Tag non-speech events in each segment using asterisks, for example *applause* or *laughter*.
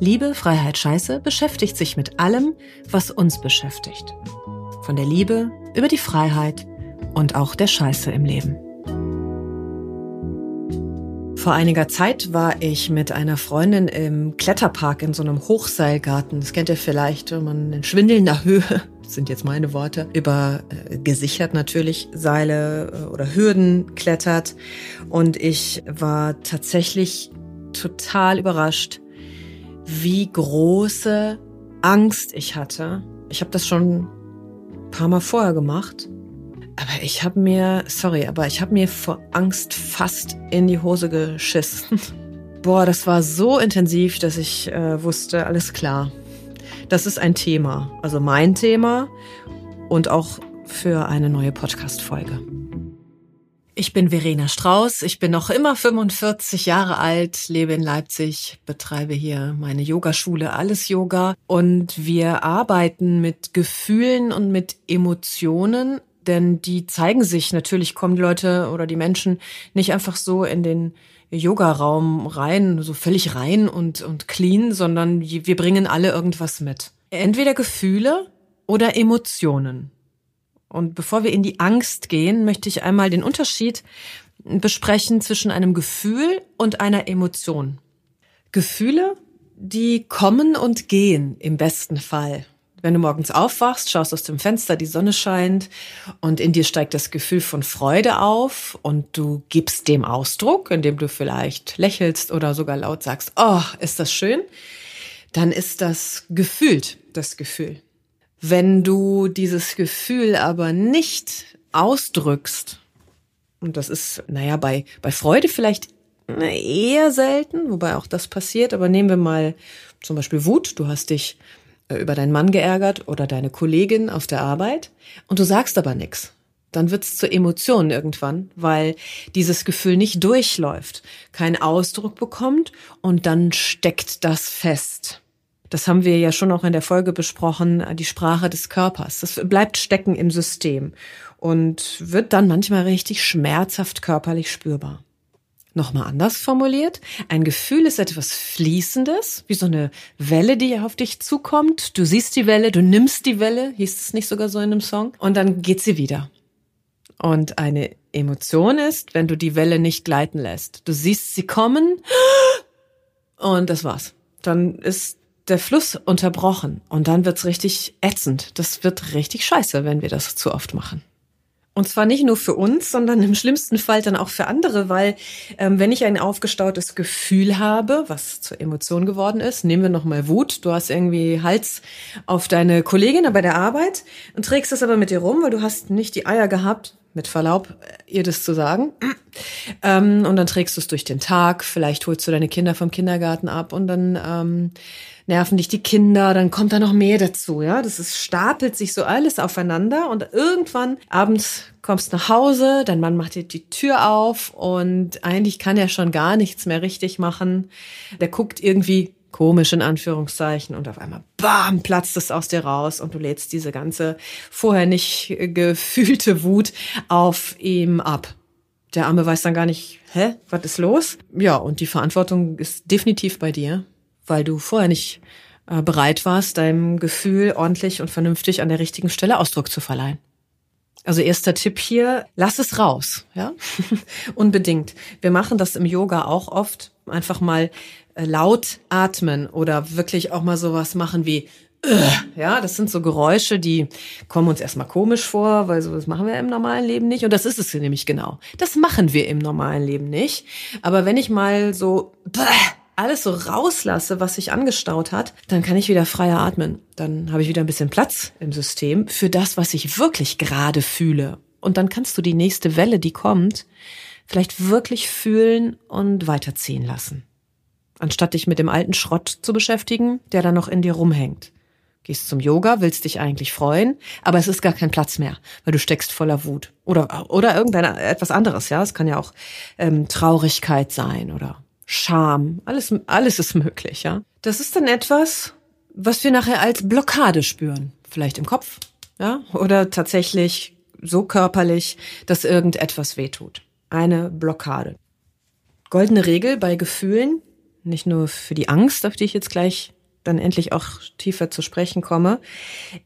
Liebe, Freiheit, Scheiße beschäftigt sich mit allem, was uns beschäftigt. Von der Liebe über die Freiheit und auch der Scheiße im Leben. Vor einiger Zeit war ich mit einer Freundin im Kletterpark in so einem Hochseilgarten. Das kennt ihr vielleicht, wenn man in schwindelnder Höhe, *laughs* sind jetzt meine Worte, über äh, gesichert natürlich Seile äh, oder Hürden klettert. Und ich war tatsächlich total überrascht, wie große Angst ich hatte. Ich habe das schon ein paar Mal vorher gemacht aber ich habe mir, sorry, aber ich habe mir vor Angst fast in die Hose geschissen. *laughs* Boah, das war so intensiv, dass ich äh, wusste, alles klar. Das ist ein Thema, also mein Thema und auch für eine neue Podcast-Folge. Ich bin Verena Strauß, ich bin noch immer 45 Jahre alt, lebe in Leipzig, betreibe hier meine Yogaschule Alles Yoga und wir arbeiten mit Gefühlen und mit Emotionen denn die zeigen sich natürlich, kommen die Leute oder die Menschen nicht einfach so in den Yoga-Raum rein, so völlig rein und, und clean, sondern wir bringen alle irgendwas mit. Entweder Gefühle oder Emotionen. Und bevor wir in die Angst gehen, möchte ich einmal den Unterschied besprechen zwischen einem Gefühl und einer Emotion. Gefühle, die kommen und gehen im besten Fall. Wenn du morgens aufwachst, schaust aus dem Fenster, die Sonne scheint und in dir steigt das Gefühl von Freude auf und du gibst dem Ausdruck, indem du vielleicht lächelst oder sogar laut sagst, oh, ist das schön, dann ist das gefühlt, das Gefühl. Wenn du dieses Gefühl aber nicht ausdrückst, und das ist, naja, bei, bei Freude vielleicht eher selten, wobei auch das passiert, aber nehmen wir mal zum Beispiel Wut, du hast dich äh, über deinen Mann geärgert oder deine Kollegin auf der Arbeit und du sagst aber nichts. Dann wird's zur Emotion irgendwann, weil dieses Gefühl nicht durchläuft, keinen Ausdruck bekommt und dann steckt das fest. Das haben wir ja schon auch in der Folge besprochen, die Sprache des Körpers. Das bleibt stecken im System und wird dann manchmal richtig schmerzhaft körperlich spürbar. Nochmal anders formuliert, ein Gefühl ist etwas Fließendes, wie so eine Welle, die auf dich zukommt. Du siehst die Welle, du nimmst die Welle, hieß es nicht sogar so in einem Song, und dann geht sie wieder. Und eine Emotion ist, wenn du die Welle nicht gleiten lässt. Du siehst sie kommen und das war's. Dann ist der Fluss unterbrochen und dann wird's richtig ätzend. Das wird richtig scheiße, wenn wir das zu oft machen. Und zwar nicht nur für uns, sondern im schlimmsten Fall dann auch für andere, weil ähm, wenn ich ein aufgestautes Gefühl habe, was zur Emotion geworden ist, nehmen wir nochmal Wut, du hast irgendwie Hals auf deine Kollegin bei der Arbeit und trägst es aber mit dir rum, weil du hast nicht die Eier gehabt, mit Verlaub, äh, ihr das zu sagen. Ähm, und dann trägst du es durch den Tag, vielleicht holst du deine Kinder vom Kindergarten ab und dann ähm, nerven dich die Kinder, dann kommt da noch mehr dazu, ja. Das ist, stapelt sich so alles aufeinander und irgendwann abends kommst nach Hause, dein Mann macht dir die Tür auf und eigentlich kann er schon gar nichts mehr richtig machen. Der guckt irgendwie komisch in Anführungszeichen und auf einmal bam platzt es aus dir raus und du lädst diese ganze vorher nicht gefühlte Wut auf ihm ab. Der Arme weiß dann gar nicht, hä, was ist los? Ja, und die Verantwortung ist definitiv bei dir weil du vorher nicht äh, bereit warst, deinem Gefühl ordentlich und vernünftig an der richtigen Stelle Ausdruck zu verleihen. Also erster Tipp hier, lass es raus, ja? *laughs* Unbedingt. Wir machen das im Yoga auch oft. Einfach mal äh, laut atmen oder wirklich auch mal sowas machen wie ja, das sind so Geräusche, die kommen uns erstmal komisch vor, weil so das machen wir im normalen Leben nicht. Und das ist es nämlich genau. Das machen wir im normalen Leben nicht. Aber wenn ich mal so alles so rauslasse, was sich angestaut hat, dann kann ich wieder freier atmen. Dann habe ich wieder ein bisschen Platz im System für das, was ich wirklich gerade fühle. Und dann kannst du die nächste Welle, die kommt, vielleicht wirklich fühlen und weiterziehen lassen. anstatt dich mit dem alten Schrott zu beschäftigen, der da noch in dir rumhängt. Gehst zum Yoga, willst dich eigentlich freuen, aber es ist gar kein Platz mehr, weil du steckst voller Wut. Oder, oder irgendein etwas anderes, ja. Es kann ja auch ähm, Traurigkeit sein oder Scham. Alles, alles ist möglich, ja. Das ist dann etwas, was wir nachher als Blockade spüren. Vielleicht im Kopf, ja. Oder tatsächlich so körperlich, dass irgendetwas wehtut. Eine Blockade. Goldene Regel bei Gefühlen, nicht nur für die Angst, auf die ich jetzt gleich dann endlich auch tiefer zu sprechen komme,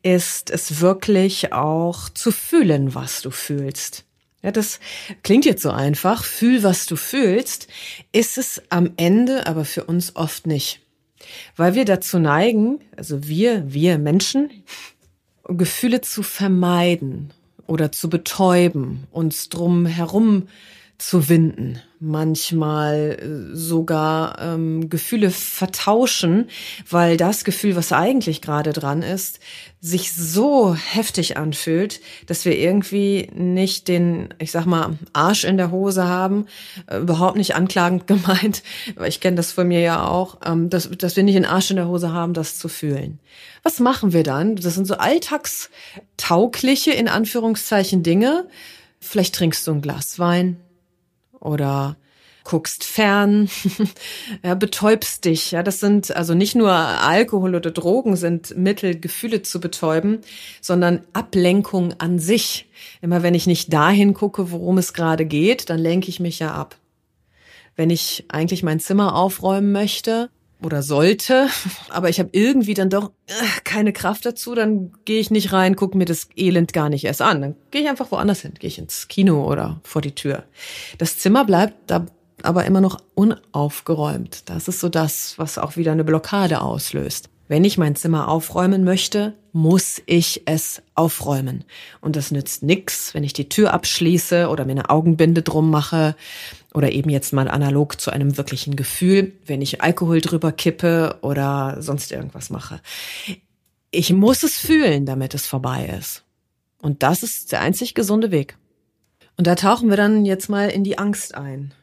ist es wirklich auch zu fühlen, was du fühlst. Ja, das klingt jetzt so einfach. Fühl, was du fühlst, ist es am Ende aber für uns oft nicht. Weil wir dazu neigen, also wir, wir Menschen, Gefühle zu vermeiden oder zu betäuben, uns drum herum zu winden, manchmal äh, sogar ähm, Gefühle vertauschen, weil das Gefühl, was eigentlich gerade dran ist, sich so heftig anfühlt, dass wir irgendwie nicht den, ich sag mal, Arsch in der Hose haben, äh, überhaupt nicht anklagend *laughs* gemeint, weil ich kenne das von mir ja auch, ähm, dass, dass wir nicht den Arsch in der Hose haben, das zu fühlen. Was machen wir dann? Das sind so alltagstaugliche, in Anführungszeichen, Dinge. Vielleicht trinkst du ein Glas Wein, oder guckst fern, *laughs* ja, betäubst dich. Ja, das sind also nicht nur Alkohol oder Drogen sind Mittel, Gefühle zu betäuben, sondern Ablenkung an sich. Immer wenn ich nicht dahin gucke, worum es gerade geht, dann lenke ich mich ja ab. Wenn ich eigentlich mein Zimmer aufräumen möchte, oder sollte, aber ich habe irgendwie dann doch äh, keine Kraft dazu, dann gehe ich nicht rein, gucke mir das Elend gar nicht erst an. Dann gehe ich einfach woanders hin, gehe ich ins Kino oder vor die Tür. Das Zimmer bleibt da aber immer noch unaufgeräumt. Das ist so das, was auch wieder eine Blockade auslöst. Wenn ich mein Zimmer aufräumen möchte, muss ich es aufräumen. Und das nützt nix, wenn ich die Tür abschließe oder mir eine Augenbinde drum mache oder eben jetzt mal analog zu einem wirklichen Gefühl, wenn ich Alkohol drüber kippe oder sonst irgendwas mache. Ich muss es fühlen, damit es vorbei ist. Und das ist der einzig gesunde Weg. Und da tauchen wir dann jetzt mal in die Angst ein.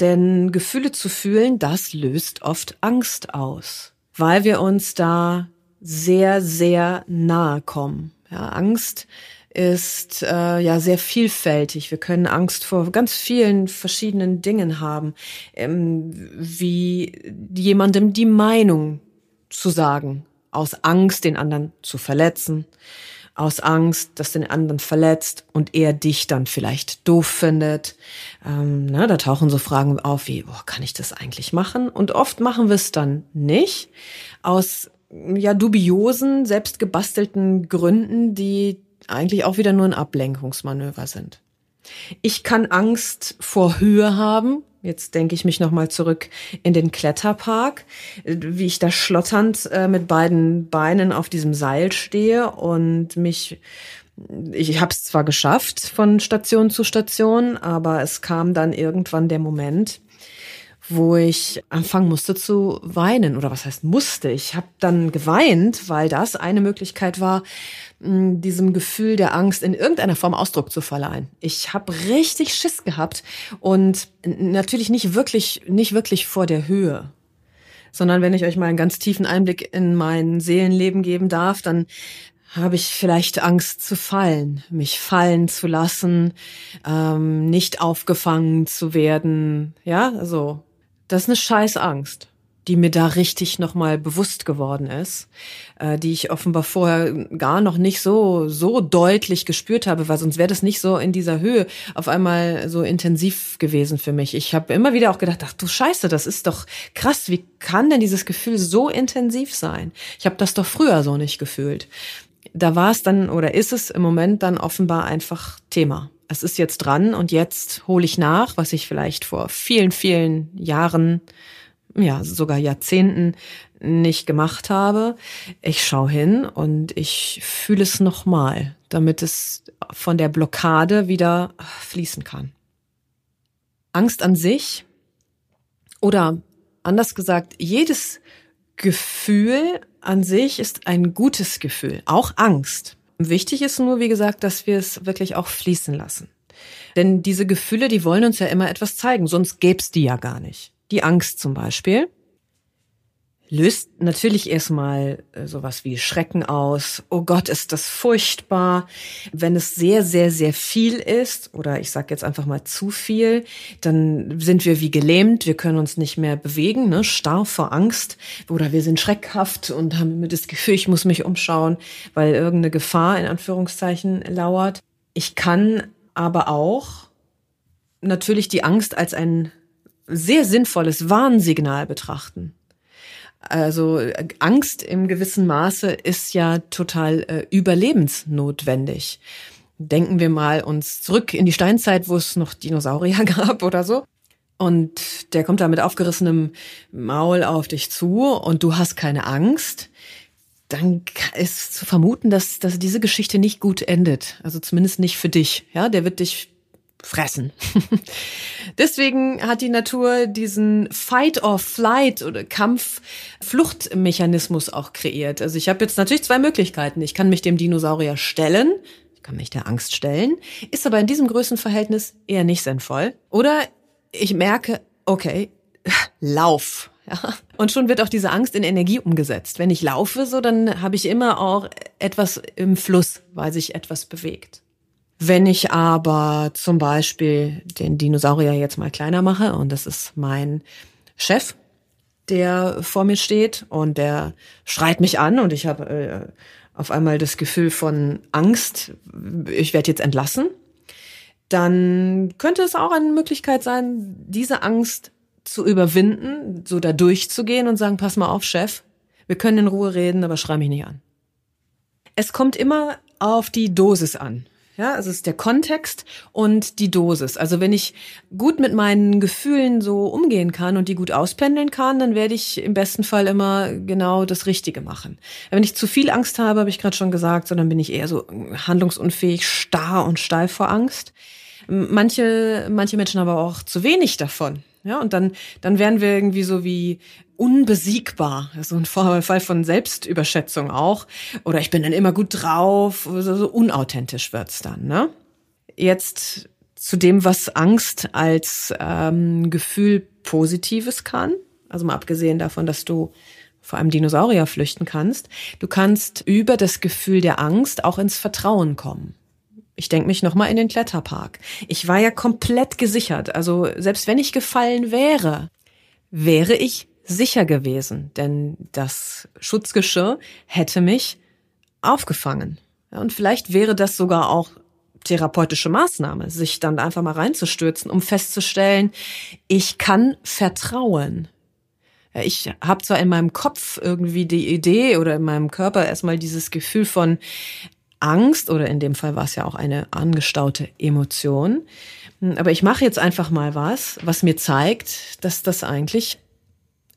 Denn Gefühle zu fühlen, das löst oft Angst aus, weil wir uns da sehr, sehr nahe kommen. Ja, Angst ist äh, ja sehr vielfältig. Wir können Angst vor ganz vielen verschiedenen Dingen haben, ähm, wie jemandem die Meinung zu sagen, aus Angst, den anderen zu verletzen, aus Angst, dass den anderen verletzt und er dich dann vielleicht doof findet. Ähm, ne, da tauchen so Fragen auf wie, boah, kann ich das eigentlich machen? Und oft machen wir es dann nicht aus ja dubiosen, selbstgebastelten Gründen, die eigentlich auch wieder nur ein Ablenkungsmanöver sind. Ich kann Angst vor Höhe haben. Jetzt denke ich mich nochmal zurück in den Kletterpark, wie ich da schlotternd äh, mit beiden Beinen auf diesem Seil stehe und mich ich habe es zwar geschafft von Station zu Station, aber es kam dann irgendwann der Moment, wo ich anfangen musste zu weinen. Oder was heißt musste? Ich habe dann geweint, weil das eine Möglichkeit war, diesem Gefühl der Angst in irgendeiner Form Ausdruck zu verleihen. Ich habe richtig Schiss gehabt und natürlich nicht wirklich, nicht wirklich vor der Höhe sondern wenn ich euch mal einen ganz tiefen Einblick in mein Seelenleben geben darf, dann habe ich vielleicht Angst zu fallen, mich fallen zu lassen, ähm, nicht aufgefangen zu werden. Ja, also das ist eine scheiß Angst, die mir da richtig nochmal bewusst geworden ist, äh, die ich offenbar vorher gar noch nicht so, so deutlich gespürt habe, weil sonst wäre das nicht so in dieser Höhe auf einmal so intensiv gewesen für mich. Ich habe immer wieder auch gedacht, ach du Scheiße, das ist doch krass, wie kann denn dieses Gefühl so intensiv sein? Ich habe das doch früher so nicht gefühlt. Da war es dann oder ist es im Moment dann offenbar einfach Thema es ist jetzt dran und jetzt hole ich nach, was ich vielleicht vor vielen, vielen Jahren, ja, sogar Jahrzehnten nicht gemacht habe. Ich schaue hin und ich fühle es nochmal, damit es von der Blockade wieder fließen kann. Angst an sich oder anders gesagt, jedes Gefühl an sich ist ein gutes Gefühl, auch Angst. Wichtig ist nur, wie gesagt, dass wir es wirklich auch fließen lassen. Denn diese Gefühle, die wollen uns ja immer etwas zeigen, sonst gäb's die ja gar nicht. Die Angst zum Beispiel. Löst natürlich erstmal äh, sowas wie Schrecken aus. Oh Gott, ist das furchtbar. Wenn es sehr, sehr, sehr viel ist, oder ich sage jetzt einfach mal zu viel, dann sind wir wie gelähmt, wir können uns nicht mehr bewegen, ne? starr vor Angst, oder wir sind schreckhaft und haben immer das Gefühl, ich muss mich umschauen, weil irgendeine Gefahr in Anführungszeichen lauert. Ich kann aber auch natürlich die Angst als ein sehr sinnvolles Warnsignal betrachten. Also Angst im gewissen Maße ist ja total äh, überlebensnotwendig. Denken wir mal uns zurück in die Steinzeit, wo es noch Dinosaurier *laughs* gab oder so. Und der kommt da mit aufgerissenem Maul auf dich zu und du hast keine Angst. Dann ist zu vermuten, dass, dass diese Geschichte nicht gut endet. Also zumindest nicht für dich. Ja, der wird dich fressen. *laughs* Deswegen hat die Natur diesen Fight or Flight oder Kampf-Fluchtmechanismus auch kreiert. Also ich habe jetzt natürlich zwei Möglichkeiten. Ich kann mich dem Dinosaurier stellen, ich kann mich der Angst stellen, ist aber in diesem Größenverhältnis eher nicht sinnvoll. Oder ich merke, okay, *laughs* lauf. Ja. Und schon wird auch diese Angst in Energie umgesetzt. Wenn ich laufe, so dann habe ich immer auch etwas im Fluss, weil sich etwas bewegt. Wenn ich aber zum Beispiel den Dinosaurier jetzt mal kleiner mache und das ist mein Chef, der vor mir steht und der schreit mich an und ich habe äh, auf einmal das Gefühl von Angst, ich werde jetzt entlassen, dann könnte es auch eine Möglichkeit sein, diese Angst zu überwinden, so da durchzugehen und sagen, pass mal auf, Chef, wir können in Ruhe reden, aber schrei mich nicht an. Es kommt immer auf die Dosis an. Ja, also es ist der Kontext und die Dosis. Also wenn ich gut mit meinen Gefühlen so umgehen kann und die gut auspendeln kann, dann werde ich im besten Fall immer genau das Richtige machen. Wenn ich zu viel Angst habe, habe ich gerade schon gesagt, sondern bin ich eher so handlungsunfähig, starr und steif vor Angst. Manche, manche Menschen aber auch zu wenig davon. Ja, und dann, dann werden wir irgendwie so wie unbesiegbar. So ein Fall von Selbstüberschätzung auch. Oder ich bin dann immer gut drauf. So, unauthentisch wird's dann, ne? Jetzt zu dem, was Angst als ähm, Gefühl Positives kann. Also mal abgesehen davon, dass du vor einem Dinosaurier flüchten kannst. Du kannst über das Gefühl der Angst auch ins Vertrauen kommen. Ich denke mich nochmal in den Kletterpark. Ich war ja komplett gesichert. Also selbst wenn ich gefallen wäre, wäre ich sicher gewesen, denn das Schutzgeschirr hätte mich aufgefangen. und vielleicht wäre das sogar auch therapeutische Maßnahme, sich dann einfach mal reinzustürzen, um festzustellen, ich kann vertrauen. Ich habe zwar in meinem Kopf irgendwie die Idee oder in meinem Körper erstmal dieses Gefühl von, Angst oder in dem Fall war es ja auch eine angestaute Emotion. Aber ich mache jetzt einfach mal was, was mir zeigt, dass das eigentlich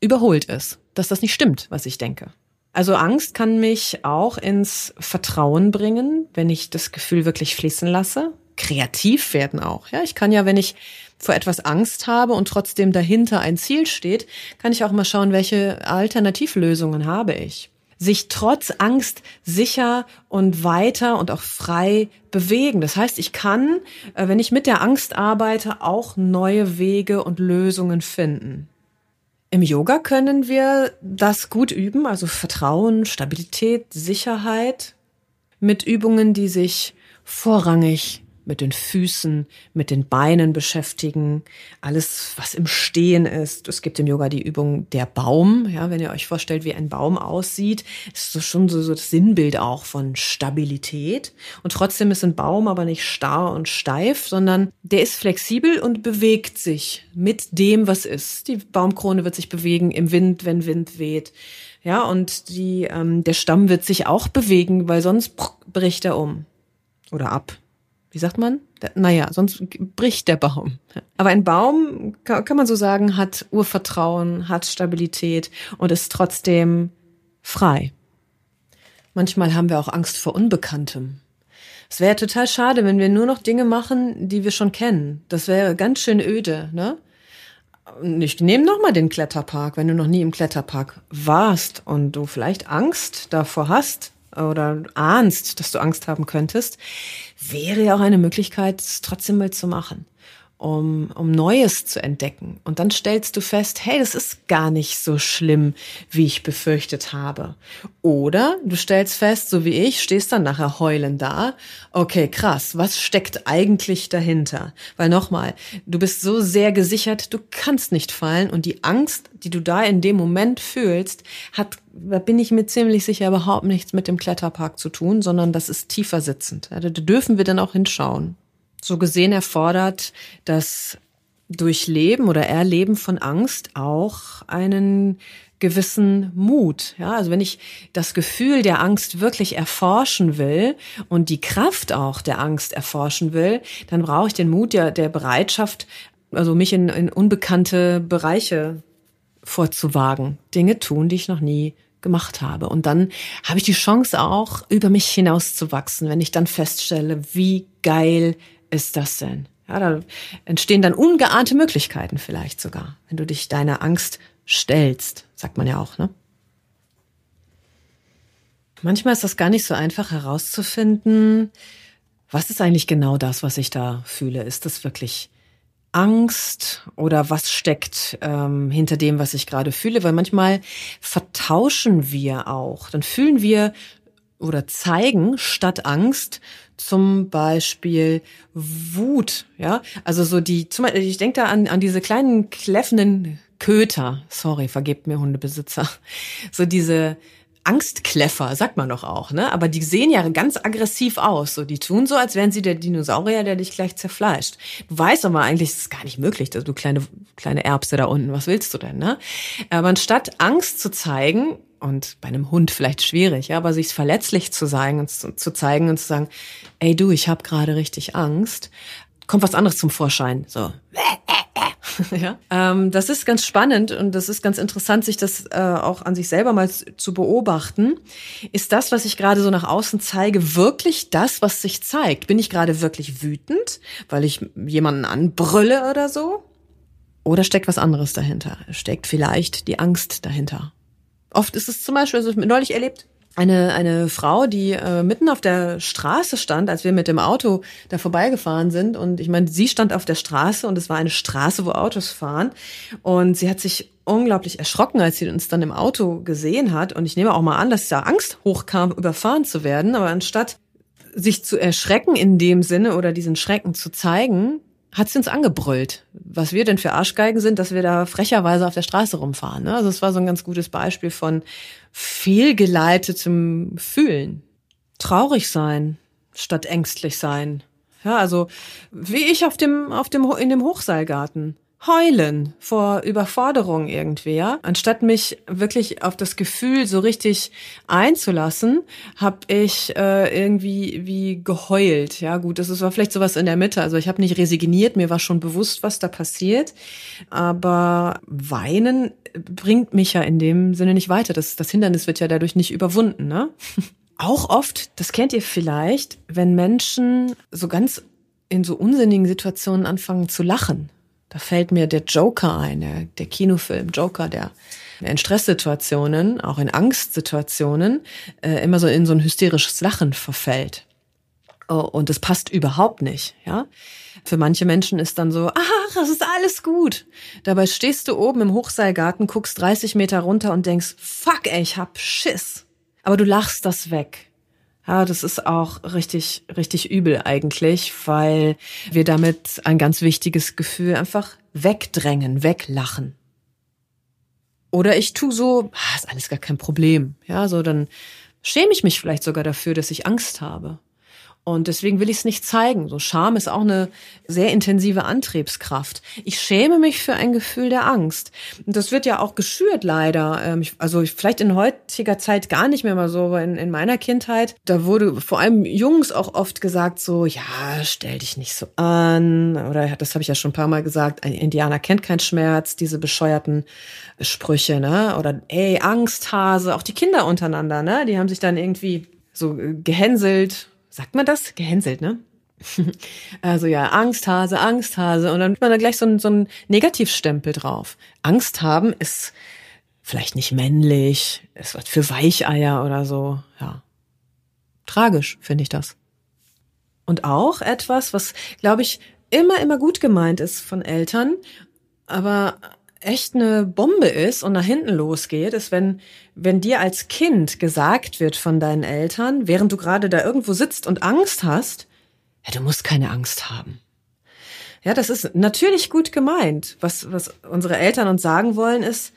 überholt ist, dass das nicht stimmt, was ich denke. Also Angst kann mich auch ins Vertrauen bringen, wenn ich das Gefühl wirklich fließen lasse. Kreativ werden auch. Ja, ich kann ja, wenn ich vor etwas Angst habe und trotzdem dahinter ein Ziel steht, kann ich auch mal schauen, welche Alternativlösungen habe ich sich trotz Angst sicher und weiter und auch frei bewegen. Das heißt, ich kann, äh, wenn ich mit der Angst arbeite, auch neue Wege und Lösungen finden. Im Yoga können wir das gut üben, also Vertrauen, Stabilität, Sicherheit, mit Übungen, die sich vorrangig mit den Füßen, mit den Beinen beschäftigen, alles, was im Stehen ist. Es gibt im Yoga die Übung der Baum. Ja, wenn ihr euch vorstellt, wie ein Baum aussieht, ist das schon so, so das Sinnbild auch von Stabilität. Und trotzdem ist ein Baum aber nicht starr und steif, sondern der ist flexibel und bewegt sich mit dem, was ist. Die Baumkrone wird sich bewegen im Wind, wenn Wind weht. Ja, und die, ähm, der Stamm wird sich auch bewegen, weil sonst bricht er um oder ab wie sagt man? Naja, sonst bricht der Baum. Aber ein Baum, kann man so sagen, hat Urvertrauen, hat Stabilität und ist trotzdem frei. Manchmal haben wir auch Angst vor Unbekanntem. Es wäre total schade, wenn wir nur noch Dinge machen, die wir schon kennen. Das wäre ganz schön öde, ne? Ich nehme noch mal den Kletterpark, wenn du noch nie im Kletterpark warst und du vielleicht Angst davor hast, oder ahnst, dass du Angst haben könntest, wäre ja auch eine Möglichkeit, es trotzdem mal zu machen. Um, um Neues zu entdecken. Und dann stellst du fest, hey, das ist gar nicht so schlimm, wie ich befürchtet habe. Oder du stellst fest, so wie ich, stehst dann nachher heulen da. Okay, krass, was steckt eigentlich dahinter? Weil nochmal, du bist so sehr gesichert, du kannst nicht fallen und die Angst, die du da in dem Moment fühlst, hat, da bin ich mir ziemlich sicher, überhaupt nichts mit dem Kletterpark zu tun, sondern das ist tiefer sitzend. Da dürfen wir dann auch hinschauen so gesehen erfordert das Durchleben oder Erleben von Angst auch einen gewissen Mut. Ja, also wenn ich das Gefühl der Angst wirklich erforschen will und die Kraft auch der Angst erforschen will, dann brauche ich den Mut der, der Bereitschaft, also mich in, in unbekannte Bereiche vorzuwagen, Dinge tun, die ich noch nie gemacht habe. Und dann habe ich die Chance auch, über mich hinauszuwachsen, wenn ich dann feststelle, wie geil ist das denn? Ja, da entstehen dann ungeahnte Möglichkeiten vielleicht sogar, wenn du dich deiner Angst stellst, sagt man ja auch, ne? Manchmal ist das gar nicht so einfach herauszufinden, was ist eigentlich genau das, was ich da fühle? Ist das wirklich Angst oder was steckt ähm, hinter dem, was ich gerade fühle? Weil manchmal vertauschen wir auch. Dann fühlen wir oder zeigen statt Angst zum Beispiel Wut, ja, also so die, zum Beispiel, ich denke da an, an diese kleinen kläffenden Köter, sorry, vergebt mir Hundebesitzer, so diese Angstkleffer, sagt man doch auch, ne? Aber die sehen ja ganz aggressiv aus. So, die tun so, als wären sie der Dinosaurier, der dich gleich zerfleischt. Du weißt aber eigentlich, es ist gar nicht möglich, dass du kleine, kleine Erbse da unten, was willst du denn, ne? Aber anstatt Angst zu zeigen, und bei einem Hund vielleicht schwierig, ja, aber sich verletzlich zu sagen und zu, zu zeigen und zu sagen, ey du, ich habe gerade richtig Angst, kommt was anderes zum Vorschein. So. *laughs* ja, ähm, das ist ganz spannend und das ist ganz interessant, sich das äh, auch an sich selber mal zu beobachten. Ist das, was ich gerade so nach außen zeige, wirklich das, was sich zeigt? Bin ich gerade wirklich wütend, weil ich jemanden anbrülle oder so? Oder steckt was anderes dahinter? Steckt vielleicht die Angst dahinter? Oft ist es zum Beispiel, also neulich erlebt, eine, eine Frau, die äh, mitten auf der Straße stand, als wir mit dem Auto da vorbeigefahren sind. Und ich meine, sie stand auf der Straße und es war eine Straße, wo Autos fahren. Und sie hat sich unglaublich erschrocken, als sie uns dann im Auto gesehen hat. Und ich nehme auch mal an, dass da Angst hochkam, überfahren zu werden. Aber anstatt sich zu erschrecken in dem Sinne oder diesen Schrecken zu zeigen, hat sie uns angebrüllt, was wir denn für Arschgeigen sind, dass wir da frecherweise auf der Straße rumfahren. Ne? Also es war so ein ganz gutes Beispiel von fehlgeleitetem Fühlen. Traurig sein statt ängstlich sein. Ja, also wie ich auf dem, auf dem, in dem Hochseilgarten heulen vor Überforderung irgendwie, ja. Anstatt mich wirklich auf das Gefühl so richtig einzulassen, habe ich äh, irgendwie wie geheult. Ja, gut, das war vielleicht sowas in der Mitte. Also ich habe nicht resigniert, mir war schon bewusst, was da passiert. Aber weinen bringt mich ja in dem Sinne nicht weiter. Das, das Hindernis wird ja dadurch nicht überwunden, ne? *laughs* Auch oft, das kennt ihr vielleicht, wenn Menschen so ganz in so unsinnigen Situationen anfangen zu lachen. Da fällt mir der Joker ein, der, Kinofilm Joker, der in Stresssituationen, auch in Angstsituationen, äh, immer so in so ein hysterisches Lachen verfällt. Oh, und das passt überhaupt nicht, ja. Für manche Menschen ist dann so, ach, das ist alles gut. Dabei stehst du oben im Hochseilgarten, guckst 30 Meter runter und denkst, fuck, ey, ich hab Schiss. Aber du lachst das weg. Ja, das ist auch richtig, richtig übel eigentlich, weil wir damit ein ganz wichtiges Gefühl einfach wegdrängen, weglachen. Oder ich tu so, ah, ist alles gar kein Problem. Ja, so dann schäme ich mich vielleicht sogar dafür, dass ich Angst habe. Und deswegen will ich es nicht zeigen. So Scham ist auch eine sehr intensive Antriebskraft. Ich schäme mich für ein Gefühl der Angst. Und das wird ja auch geschürt leider. Ähm, also vielleicht in heutiger Zeit gar nicht mehr mal so, aber in, in meiner Kindheit, da wurde vor allem Jungs auch oft gesagt so, ja, stell dich nicht so an. Oder das habe ich ja schon ein paar Mal gesagt, ein Indianer kennt keinen Schmerz, diese bescheuerten Sprüche, ne? Oder ey, Angsthase, auch die Kinder untereinander, ne? Die haben sich dann irgendwie so äh, gehänselt sagt man das? Gehänselt, ne? *laughs* Also ja, Angsthase, Angsthase. Und dann hat man da gleich so ein, so ein Negativstempel drauf. Angst haben ist vielleicht nicht männlich, ist was für Weicheier oder so. Ja. Tragisch, finde ich das. Und auch etwas, was, glaube ich, immer, immer gut gemeint ist von Eltern, aber echt eine Bombe ist und nach hinten losgeht, ist, wenn, wenn dir als Kind gesagt wird von deinen Eltern, während du gerade da irgendwo sitzt und Angst hast, ja, du musst keine Angst haben. Ja, das ist natürlich gut gemeint. Was, was unsere Eltern uns sagen wollen, ist,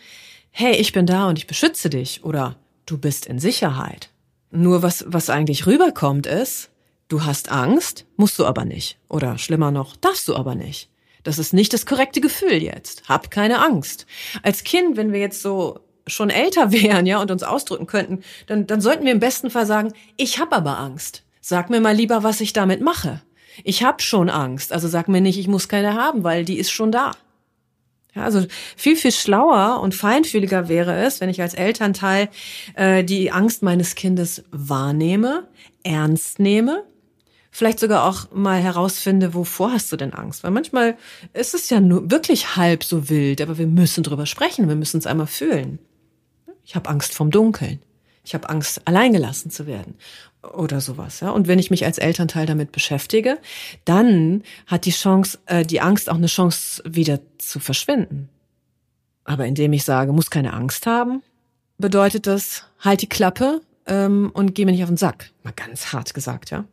hey, ich bin da und ich beschütze dich oder du bist in Sicherheit. Nur was, was eigentlich rüberkommt ist, du hast Angst, musst du aber nicht. Oder schlimmer noch, darfst du aber nicht. Das ist nicht das korrekte Gefühl jetzt. Hab keine Angst. Als Kind, wenn wir jetzt so schon älter *laughs* wären, ja, und uns ausdrücken könnten, dann, dann sollten wir im besten Fall sagen, ich hab aber Angst. Sag mir mal lieber, was ich damit mache. Ich hab schon Angst, also sag mir nicht, ich muss keine haben, weil die ist schon da. Ja, also viel, viel schlauer und feinfühliger wäre es, wenn ich als Elternteil äh, die Angst meines Kindes wahrnehme, ernst nehme, vielleicht sogar auch mal herausfinde, wovor hast du denn Angst? Weil manchmal ist es ja nur wirklich halb so wild, aber wir müssen drüber sprechen, wir müssen es einmal fühlen. Ich habe Angst vom Dunkeln. Ich habe Angst, alleingelassen zu werden oder sowas. Ja? Und wenn ich mich als Elternteil damit beschäftige, dann hat die Chance, äh, die Angst auch eine Chance, wieder zu verschwinden. Aber indem ich sage, muss keine Angst haben, bedeutet das, halt die Klappe ähm, und geh mir nicht auf den Sack. Mal ganz hart gesagt, ja.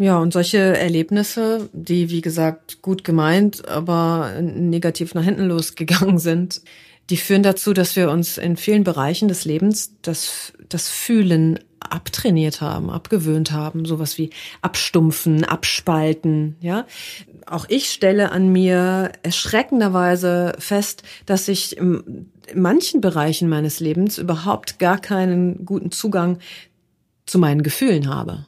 Ja, und solche Erlebnisse, die, wie gesagt, gut gemeint, aber negativ nach hinten *laughs* losgegangen sind, die führen dazu, dass wir uns in vielen Bereichen des Lebens das, das Fühlen abtrainiert haben, abgewöhnt haben, sowas wie abstumpfen, abspalten, ja. Auch ich stelle an mir erschreckenderweise fest, dass ich in manchen Bereichen meines Lebens überhaupt gar keinen guten Zugang zu meinen Gefühlen habe.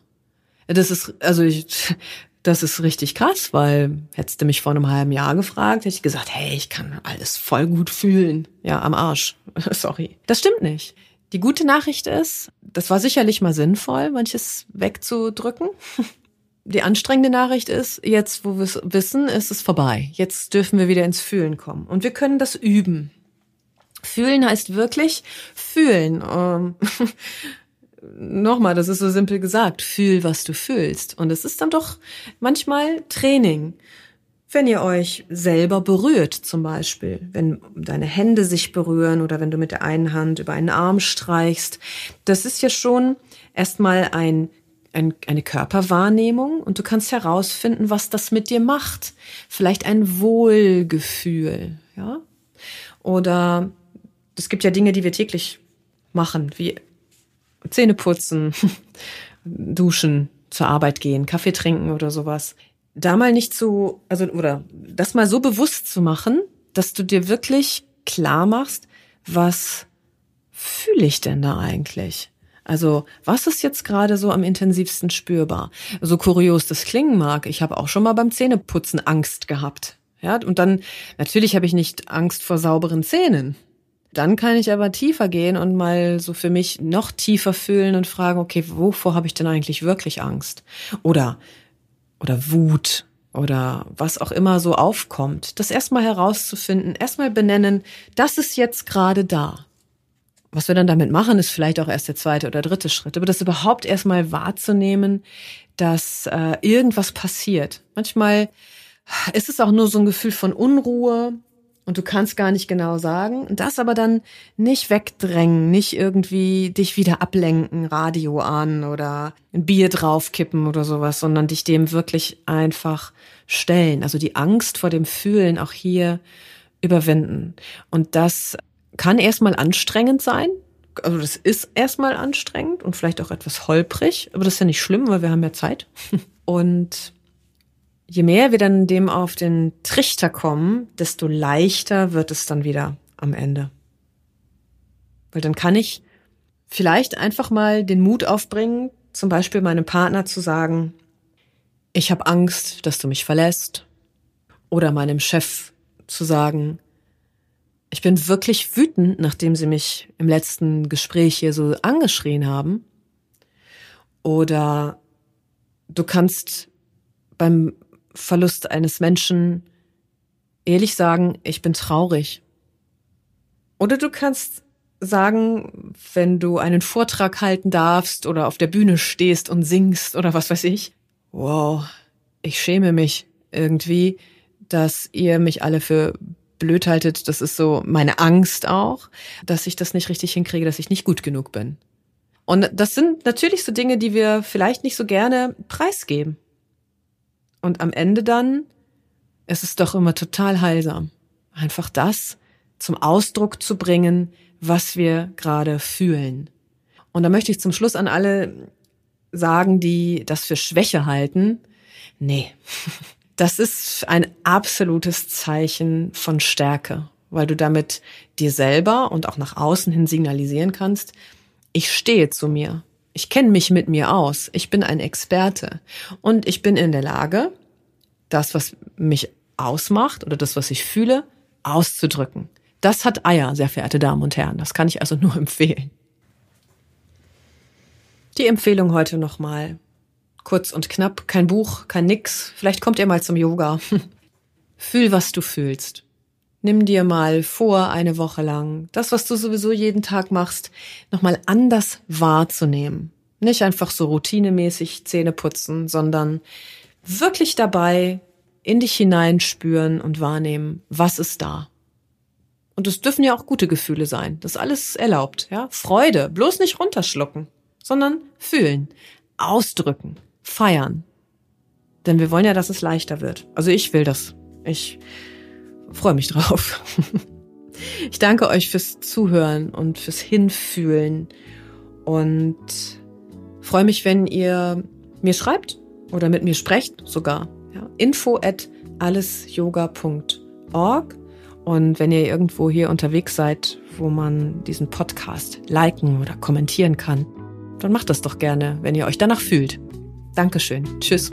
Das ist, also ich, das ist richtig krass, weil hättest du mich vor einem halben Jahr gefragt, hätte ich gesagt, hey, ich kann alles voll gut fühlen. Ja, am Arsch. *laughs* Sorry. Das stimmt nicht. Die gute Nachricht ist, das war sicherlich mal sinnvoll, manches wegzudrücken. *laughs* Die anstrengende Nachricht ist, jetzt wo wir es wissen, ist es vorbei. Jetzt dürfen wir wieder ins Fühlen kommen. Und wir können das üben. Fühlen heißt wirklich fühlen. *laughs* Nochmal, das ist so simpel gesagt. Fühl, was du fühlst. Und es ist dann doch manchmal Training. Wenn ihr euch selber berührt, zum Beispiel, wenn deine Hände sich berühren oder wenn du mit der einen Hand über einen Arm streichst, das ist ja schon erstmal ein, ein, eine Körperwahrnehmung und du kannst herausfinden, was das mit dir macht. Vielleicht ein Wohlgefühl, ja? Oder es gibt ja Dinge, die wir täglich machen, wie Zähne putzen, *laughs* duschen, zur Arbeit gehen, Kaffee trinken oder sowas da mal nicht so, also, oder das mal so bewusst zu machen, dass du dir wirklich klar machst, was fühle ich denn da eigentlich? Also, was ist jetzt gerade so am intensivsten spürbar? So kurios das klingen mag, ich habe auch schon mal beim Zähneputzen Angst gehabt. Ja, und dann, natürlich habe ich nicht Angst vor sauberen Zähnen. Dann kann ich aber tiefer gehen und mal so für mich noch tiefer fühlen und fragen, okay, wovor habe ich denn eigentlich wirklich Angst? Oder oder Wut oder was auch immer so aufkommt, das erstmal herauszufinden, erstmal benennen, das ist jetzt gerade da. Was wir dann damit machen, ist vielleicht auch erst der zweite oder dritte Schritt, aber das überhaupt erstmal wahrzunehmen, dass äh, irgendwas passiert. Manchmal ist es auch nur so ein Gefühl von Unruhe, und du kannst gar nicht genau sagen. Das aber dann nicht wegdrängen, nicht irgendwie dich wieder ablenken, Radio an oder ein Bier draufkippen oder sowas, sondern dich dem wirklich einfach stellen. Also die Angst vor dem Fühlen auch hier überwinden. Und das kann erstmal anstrengend sein. Also das ist erstmal anstrengend und vielleicht auch etwas holprig, aber das ist ja nicht schlimm, weil wir haben ja Zeit. *laughs* Und je mehr wir dann dem auf den Trichter kommen, desto leichter wird es dann wieder am Ende. Weil dann kann ich vielleicht einfach mal den Mut aufbringen, zum Beispiel meinem Partner zu sagen, ich habe Angst, dass du mich verlässt. Oder meinem Chef zu sagen, ich bin wirklich wütend, nachdem sie mich im letzten Gespräch hier so angeschrien haben. Oder du kannst beim Verlust eines Menschen ehrlich sagen, ich bin traurig. Oder du kannst sagen, wenn du einen Vortrag halten darfst oder auf der Bühne stehst und singst oder was weiß ich, wow, ich schäme mich. irgendwie, dass ihr mich alle für blöd haltet. Das ist so meine Angst auch, dass ich das nicht richtig hinkriege, dass ich nicht gut genug bin. Und das sind natürlich so Dinge, die wir vielleicht nicht so gerne preisgeben. Und am Ende dann ist es doch immer total heilsam, einfach das zum Ausdruck zu bringen, was wir gerade fühlen. Und da möchte ich zum Schluss an alle sagen, die das für Schwäche halten. Nee, *laughs* das ist ein absolutes Zeichen von Stärke, weil du damit dir selber und auch nach außen hin signalisieren kannst, ich stehe zu mir. Ich kenne mich mit mir aus. Ich bin ein Experte. Und ich bin in der Lage, das, was mich ausmacht oder das, was ich fühle, auszudrücken. Das hat Eier, sehr verehrte Damen und Herren. Das kann ich also *laughs* nur empfehlen. Die Empfehlung heute nochmal. Kurz und knapp, kein Buch, kein Nix. Vielleicht kommt ihr mal zum Yoga. *laughs* Fühl, was du fühlst. Nimm dir mal vor, eine Woche lang, das, was du sowieso jeden Tag machst, nochmal anders wahrzunehmen. Nicht einfach so routinemäßig Zähne putzen, sondern wirklich dabei in dich hineinspüren und wahrnehmen, was ist da. Und es dürfen ja auch gute Gefühle sein. Das ist alles erlaubt, ja. Freude, bloß nicht runterschlucken, sondern fühlen, ausdrücken, feiern. Denn wir wollen ja, dass es leichter wird. Also ich will das. Ich freue mich drauf. Ich danke euch fürs Zuhören und fürs Hinfühlen und freue mich, wenn ihr mir schreibt oder mit mir sprecht sogar. Ja, info at allesyoga.org und wenn ihr irgendwo hier unterwegs seid, wo man diesen Podcast liken oder kommentieren kann, dann macht das doch gerne, wenn ihr euch danach fühlt. Dankeschön. Tschüss.